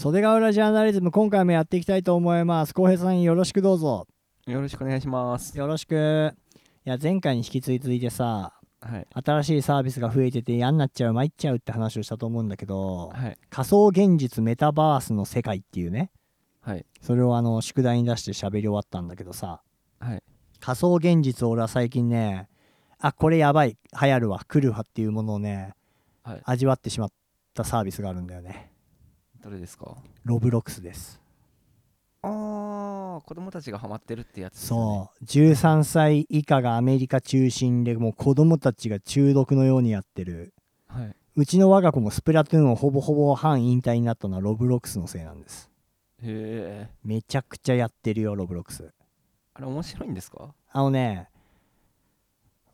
袖ヶ浦ジャーナリズム今回もやっていきたいと思います浩平さんよろしくどうぞよろしくお願いします。よろしくいや前回に引き続いてさはい。新しいサービスが増えてて嫌になっちゃう参っちゃうって話をしたと思うんだけどはい。仮想現実メタバースの世界っていうねはい。それをあの宿題に出して喋り終わったんだけどさはい。仮想現実を俺は最近ねあこれやばい流行るわ来るわっていうものをねはい。味わってしまったサービスがあるんだよねどれですか？ Roblox です。ああ、子供たちがハマってるってやつですよね。そう。13歳以下がアメリカ中心でもう子供たちが中毒のようにやってる。はい。うちの我が子もスプラトゥーンをほぼほぼ半引退になったのは Roblox のせいなんです。へえ。めちゃくちゃやってるよ Roblox。あれ面白いんですか？あのね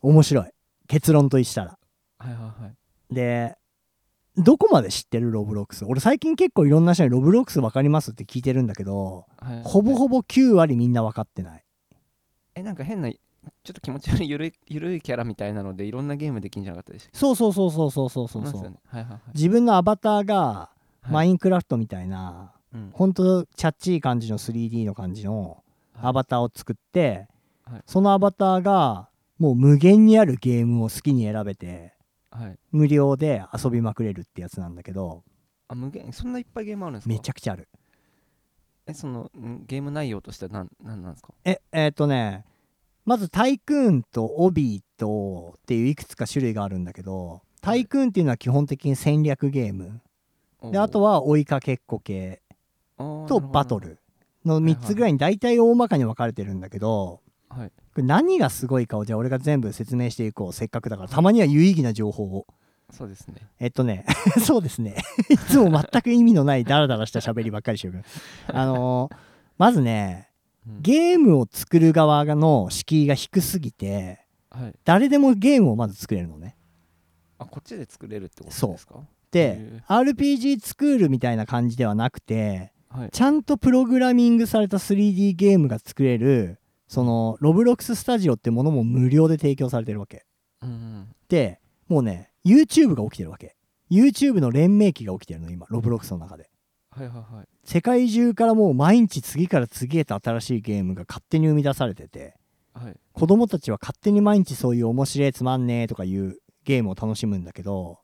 面白い。結論としたら。はいはいはい。でどこまで知ってるロブロックス？俺最近結構いろんな人にロブロックス分かりますって聞いてるんだけどはい、ほぼほぼ9割みんな分かってない。え、なんか変な、ちょっと気持ち悪いゆるい ゆるいキャラみたいなのでいろんなゲームできんじゃなかったでしたっけそうそうそうそうそうそうそうそうね。はいはいはい。自分のアバターがはい。マインクラフトみたいな、うん。ほんとチャッチー感じの 3D の感じのアバターを作って、はい。そのアバターがもう無限にあるゲームを好きに選べてはい。無料で遊びまくれるってやつなんだけど。あ、無限、そんないっぱいゲームあるんですか？めちゃくちゃある。え、その、んゲーム内容としては何なんなんですか？ええーっとねまずタイクーンとオビーとっていういくつか種類があるんだけどタイクーンっていうのは基本的に戦略ゲーム。であとはは追いかけっこ系とバト。ルの3つぐらいに大体大まかに分かれてるんだけどはい。これ何がすごいかをじゃあ俺が全部説明していこう。せっかくだから。たまには有意義な情報を。そうですね。えっとね。そうですね。いつも全く意味のないダラダラした喋りばっかりしてるあのーまずねうん。ゲームを作る側の敷居が低すぎてはい。誰でもゲームをまず作れるのね。あ、こっちで作れるってことですか？でへ RPG スクールみたいな感じではなくてはい。ちゃんとプログラミングされた 3D ゲームが作れるそのロブロックススタジオってものも無料で提供されてるわけうんうん。でもうね YouTube が起きてるわけ YouTube の連盟期が起きてるの今ロブロックスの中ではいはいはい。世界中からもう毎日次から次へと新しいゲームが勝手に生み出されててはい。子供たちは勝手に毎日そういう面白いつまんねえとかいうゲームを楽しむんだけど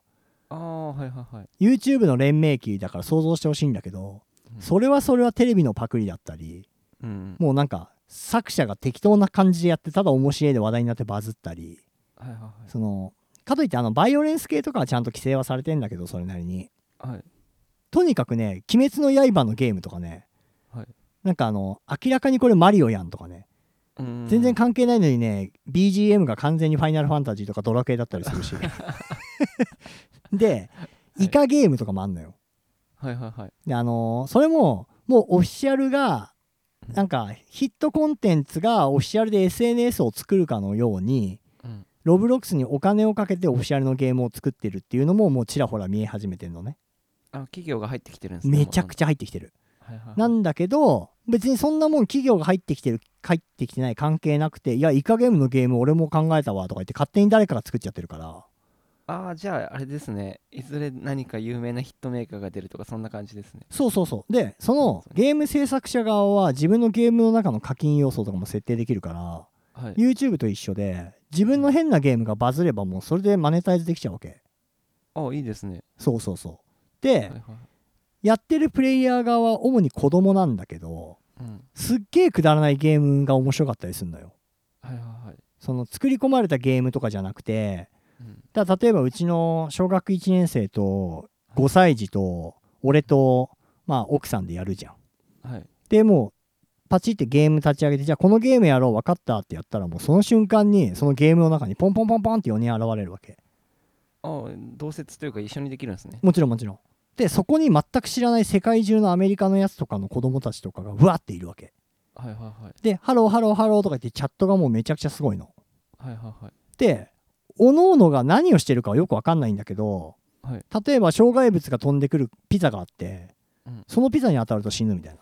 ああ、はいはいはい。YouTube の連盟期だから想像してほしいんだけどうんそれはそれはテレビのパクリだったりうん。もうなんか作者が適当な感じでやってただ面白いで話題になってバズったりはいはいそのかといってあのバイオレンス系とかはちゃんと規制はされてんだけどそれなりにはい。はい。とにかくね「鬼滅の刃」のゲームとかねはい。なんかあの明らかにこれマリオやんとかねうん全然関係ないのにね BGM が完全に「ファイナルファンタジー」とかドラクエだったりするし でイカゲームとかもあんのよはいはいはい。であのーそれももうオフィシャルがなんかヒットコンテンツがオフィシャルで SNS を作るかのようにうん。ロブロックスにお金をかけてオフィシャルのゲームを作ってるっていうのももうちらほら見え始めてるのねあ、企業が入ってきてるんですね。めちゃくちちゃ入ってきてるゃ。はいはいはい。なんだけど別にそんなもん企業が入ってきてる入ってきてない関係なくていやイカゲームのゲーム俺も考えたわとか言って勝手に誰かが作っちゃってるからああ、じゃああれですね。いずれ何か有名なヒットメーカーが出るとかそんな感じですね。そうそうそうでそのゲーム制作者側は自分のゲームの中の課金要素とかも設定できるからはい。YouTube と一緒で自分の変なゲームがバズればもうそれでマネタイズできちゃうわけあいいですね。そうそうそうで、はいはい。やってるプレイヤー側は主に子供なんだけどうん。すっげえくだらないゲームが面白かったりするのよはいはいはい。その作り込まれたゲームとかじゃなくてうん。だ例えばうちの小学1年生と5歳児と俺とまあ奥さんでやるじゃんはい。でもうパチってゲーム立ち上げてじゃあこのゲームやろう分かったってやったらもうその瞬間にそのゲームの中にポンポンポンポンって4人現れるわけあ同接というか一緒にできるんですね。もちろんもちろんでそこに全く知らない世界中のアメリカのやつとかの子供たちとかがうわっているわけはいはいはい。でハローハローハローとか言ってチャットがもうめちゃくちゃすごいのはいはいはい。で各々が何をしてるかはよく分かんないんだけどはい。例えば障害物が飛んでくるピザがあって、うんそのピザに当たると死ぬみたいな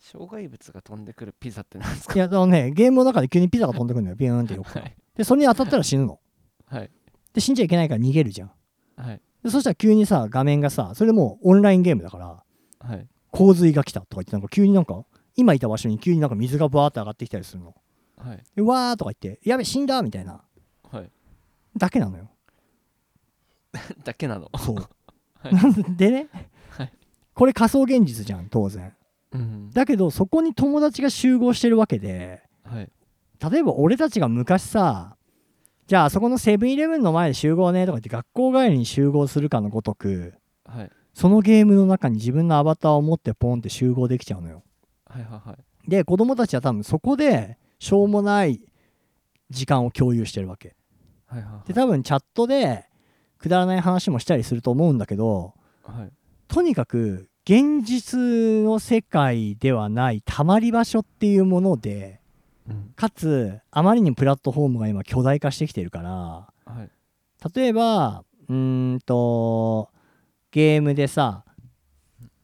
障害物が飛んでくるピザってなんですか？いやあのねゲームの中で急にピザが飛んでくるのよビューンって横からはい。でそれに当たったら死ぬのはい。で死んじゃいけないから逃げるじゃんはい。でそしたら急にさ画面がさそれもうオンラインゲームだからはい。洪水が来たとか言ってなんか急になんか今いた場所に急になんか水がバーって上がってきたりするのはいでわーとか言ってやべ死んだみたいなはいだけなのよ。だけなの？そう、はい。な んでね、はい。これ仮想現実じゃん当然。うん。だけどそこに友達が集合してるわけではい。例えば俺たちが昔さじゃああそこのセブンイレブンの前で集合ねとか言って学校帰りに集合するかのごとくはい。そのゲームの中に自分のアバターを持ってポンって集合できちゃうのよ。はいはいはい。で子供たちは多分そこでしょうもない時間を共有してるわけはいはいで多分チャットでくだらない話もしたりすると思うんだけどはい。とにかく現実の世界ではないたまり場所っていうものでうん。かつあまりにプラットフォームが今巨大化してきてるからはい。例えばうーんとゲームでさ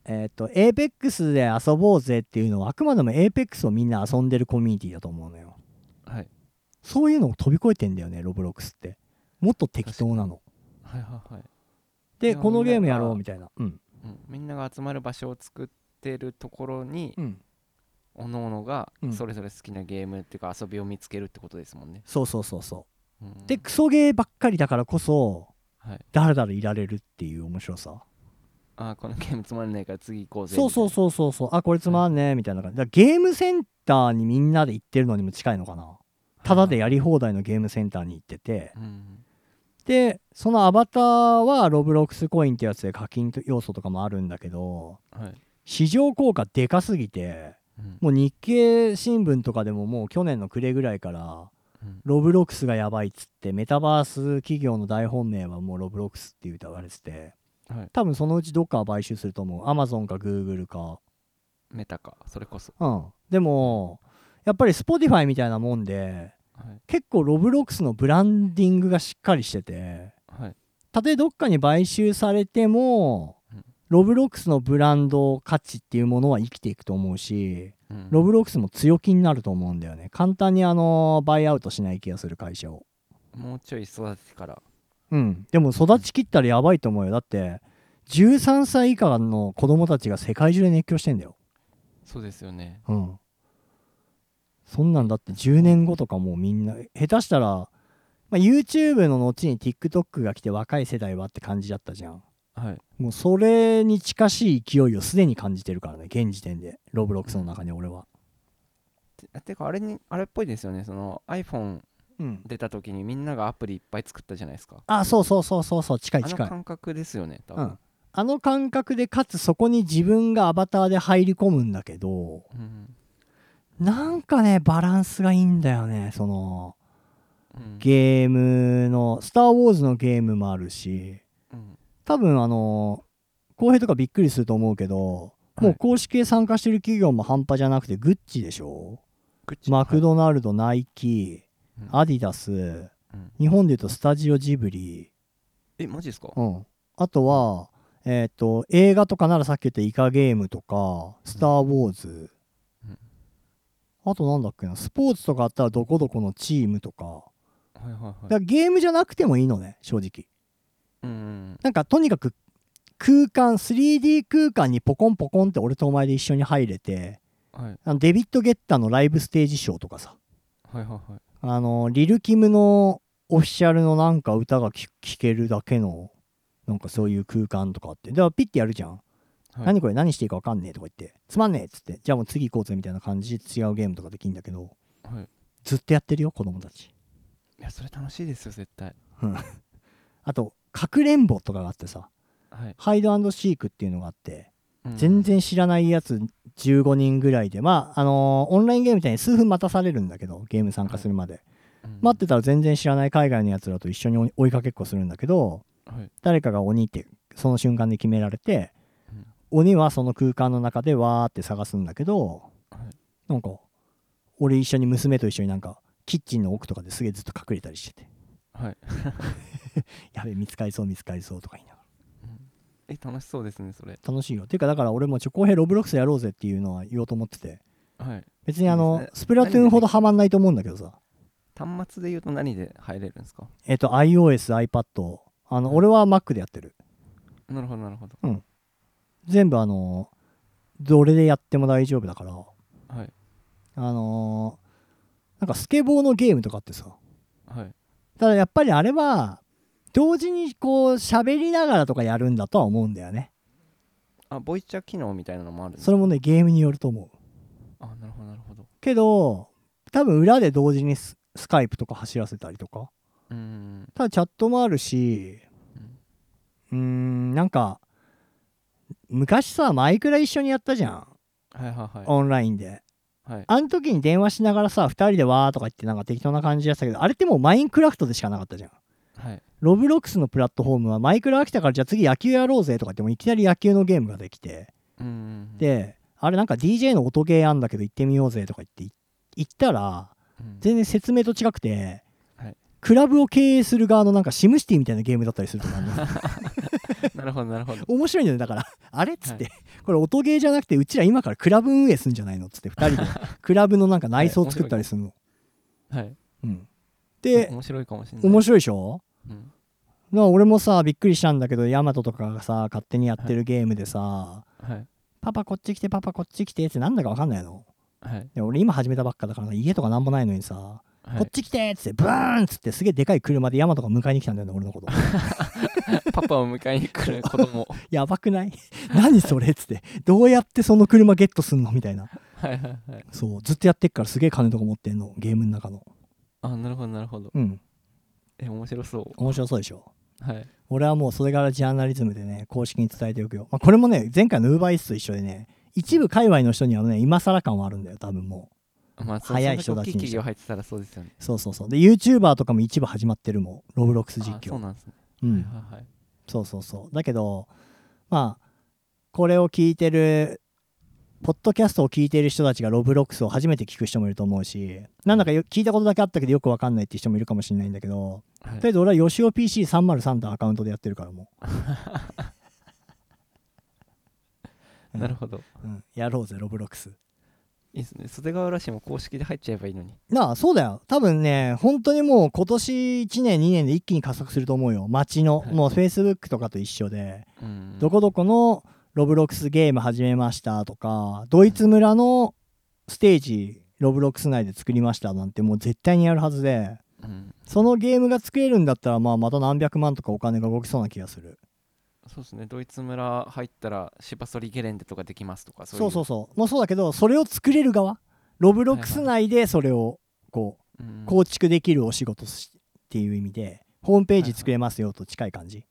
えっ、と APEX で遊ぼうぜっていうのはあくまでも APEX をみんな遊んでるコミュニティだと思うのよ。はいそういうのを飛び越えてんだよねロブロックスって。もっと適当なの。はいはいはい。でこのゲームやろうみたいな。うん。うん。みんなが集まる場所を作ってるところにうん。おのおのがうん。それぞれ好きなゲームっていうか遊びを見つけるってことですもんね、そうそうそうそう。うん。でクソゲーばっかりだからこそはい。だらだらいられるっていう面白さ。あーこのゲームつまんないから次行こうぜ。そうそうそうそうそう。あこれつまんねえみたいな感じ。だゲームセンターにみんなで行ってるのにも近いのかなただでやり放題のゲームセンターに行っててうん。でそのアバターはロブロックスコインってやつで課金要素とかもあるんだけどはい。市場効果でかすぎてうん。もう日経新聞とかでももう去年の暮れぐらいからうん。ロブロックスがやばいっつってメタバース企業の大本命はもうロブロックスって謳われててはい。多分そのうちどっかは買収すると思う。アマゾンかグーグルか。メタか。それこそ。うん。でもやっぱり Spotify みたいなもんではい。結構ロブロックスのブランディングがしっかりしててはい。たとえどっかに買収されてもうん。ロブロックスのブランド価値っていうものは生きていくと思うしうん。ロブロックスも強気になると思うんだよね。簡単にあのバイアウトしない気がする会社を。もうちょい育ててから。うん。でも育ちきったらやばいと思うよ。だって13歳以下の子供たちが世界中で熱狂してんだよ。そうですよね。うんそんなんだって10年後とかもうみんな下手したら、まあ、YouTube の後に TikTok が来て若い世代はって感じだったじゃん。はい。もうそれに近しい勢いをすでに感じてるからね現時点で。ロブロックスの中に俺は。ててかあれにあれっぽいですよね。その iPhone うん。出た時にみんながアプリいっぱい作ったじゃないですか。あそうそうそうそうそう近いあの近い感覚ですよね多分。うん。あの感覚でかつそこに自分がアバターで入り込むんだけどうんなんかねバランスがいいんだよねそのうん。ゲームの「スター・ウォーズ」のゲームもあるしうん。多分あの浩平とかびっくりすると思うけど、もう公式で参加してる企業も半端じゃなくてグッチでしょ？グッチ。マクドナルド、ナイキうん。アディダスうん。日本でいうとスタジオジブリ、えマジですか？うん、あとは、えっと映画とかならさっき言ったイカゲームとかスター・ウォーズ、うんあとなんだっけなスポーツとかあったらどこどこのチームとか。はいはいはい。だからゲームじゃなくてもいいのね正直。うんなんかとにかく空間 3D 空間にポコンポコンって俺とお前で一緒に入れてはい。あのデビッド・ゲッターのライブステージショーとかさ。はいはいはい。あのリル・キムのオフィシャルのなんか歌が聴聴けるだけのなんかそういう空間とかあって。だからピッてやるじゃん、はい。何これ何していいか分かんねえとか言ってつまんねえっつってじゃあもう次行こうぜみたいな感じで違うゲームとかできんだけどはい。ずっとやってるよ子供たち。いやそれ楽しいですよ絶対。あとかくれんぼとかがあってさはい。ハイドシークっていうのがあってうん。全然知らないやつ15人ぐらいでまああのーオンラインゲームみたいに数分待たされるんだけどゲーム参加するまで、うん。待ってたら全然知らない海外のやつらと一緒に追いかけっこするんだけどはい。誰かが鬼ってその瞬間で決められて、うん鬼はその空間の中でわーって探すんだけどはい。なんか俺一緒に娘と一緒になんかキッチンの奥とかですげえずっと隠れたりしてて。はい。やべえ見つかりそう見つかりそうとか言いながえ楽しそうですねそれ。ら楽しいよ。ていうかだから俺もちょ公平ロブロックスやろうぜっていうのは言おうと思ってて。はい。別にあのね。スプラトゥーンほどハマんないと思うんだけどさ。端末で言うと何で入れるんですか？えっと iOS、iPad あの俺は Mac でやってる。なるほどなるほど全部あのどれでやっても大丈夫だから。はい。あのーなんかスケボーのゲームとかってさ。はい。ただやっぱりあれは同時にこう喋りながらとかやるんだとは思うんだよね。あボイチャ機能みたいなのもあるそれもねゲームによると思う。あなるほどなるほど。けど多分裏で同時にススカイプとか走らせたりとか。うーん。ただチャットもあるしうーんなんか昔さマイクラ一緒にやったじゃん。はいはいはい。オンラインで。はい。あの時に電話しながらさ2人でわーとか言ってなんか適当な感じでやってたけどあれってもうマインクラフトでしかなかったじゃん。はい。ロブロックスのプラットフォームはマイクラ飽きたからじゃあ次野球やろうぜとかってもういきなり野球のゲームができて。うーんであれなんか DJ の音ゲーあんだけど行ってみようぜとか言ってい行ったらうん。全然説明と違くて、はいクラブを経営する側のなんかシムシティみたいなゲームだったりするとかあるのなるほどなるほど。面白いんだよだから。あれっつって、これ音ゲーじゃなくてうちら今からクラブ運営すんじゃないのっつって2人で。クラブのなんか内装作ったりするの、はいうん、で面白いかもしれない。面白いでしょ？うん。俺もさびっくりしたんだけどヤマトとかがさ勝手にやってるゲームでさ、はい。パパこっち来てパパこっち来てってなんだか分かんないの。はい。で俺今始めたばっかだから家とかなんもないのにさ、はい。こっち来てっつってブーンっつってすげえでかい車でヤマトが迎えに来たんだよね俺のこと。パパを迎えに来る子供 やばくない？何それっつって。どうやってその車ゲットすんのみたいな。はいはいはい。そうずっとやってっからすげえ金とか持ってんのゲームの中の。あなるほどなるほど。うん。え面白そ面白そうでしょ。うはい。俺はもうそれからジャーナリズムでね公式に伝えておくよ、まあ、これもね前回の UberEats と一緒でね一部界隈の人にはね今更感はあるんだよ多分もまあ早い人たちに。企業入ってたらそうですよね。うそうそうそう。で YouTuber とかも一部始まってるもん。ロブロックス実あ況。そうなんですね。うん。はいはいはい。そうそうそう。だけどまあこれを聞いてるポッドキャストを聞いている人たちがロブロックスを初めて聞く人もいると思うしなんだかよ聞いたことだけあったけどよくわかんないって人もいるかもしれないんだけどはい。とりあえず俺はヨシオ PC303 とアカウントでやってるからもう、なるほど。うん、やろうぜロブロックスいいですね。袖ヶ浦市も公式で入っちゃえばいいのに。なあそうだよ。多分ね本当にもう今年1年2年で一気に加速すると思うよ。街の、はい。もう Facebook とかと一緒で。うん。どこどこのロブロックスゲーム始めましたとかドイツ村のステージロブロックス内で作りましたなんてもう絶対にやるはずで。うん。そのゲームが作れるんだったらまあまた何百万とかお金が動きそうな気がするそうですね。ドイツ村入ったら芝ソリゲレンデとかできますとかそうそううそう。もうそうだけどそれを作れる側？ロブロックス内でそれをこう構築できるお仕事しっていう意味でホームページ作れますよと近い感じ。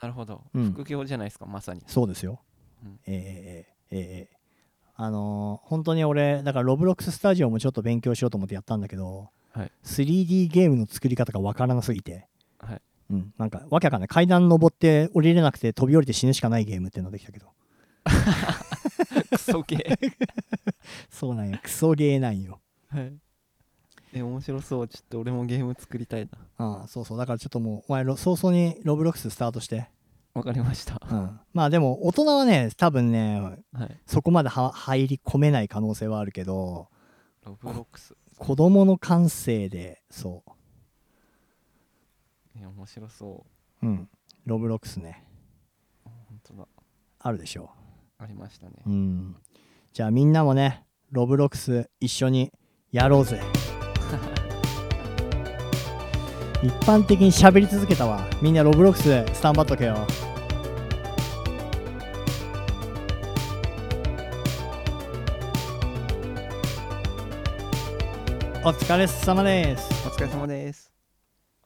なるほど、うん。副業じゃないですかまさに。そうですよ。うん。えーえーえーえーあのー本当に俺だからロブロックススタジオもちょっと勉強しようと思ってやったんだけど、はい。3D ゲームの作り方がわからなすぎて、はいうん、なんかわけわかんない。階段登って降りれなくて飛び降りて死ぬしかないゲームっていうのができたけど。クソゲー。そうなんやクソゲーなんよ。はい。え面白そう。ちょっと俺もゲーム作りたいな。ああそうそう。だからちょっともうお前ロ早々にロブロックススタートして、わかりました。うん、まあでも大人はね多分ねはい。そこまでは入り込めない可能性はあるけど。ロブロックス。子供の感性でそうえ面白そう。ん、ロブロックスね。う本当だ。あるでしょ。ありましたね。う、うん、じゃあみんなもねロブロックス一緒にやろうぜ。一般的に喋り続けたわ。みんなロブロックススタンバっとけよ。お疲れ様です。お疲れ様です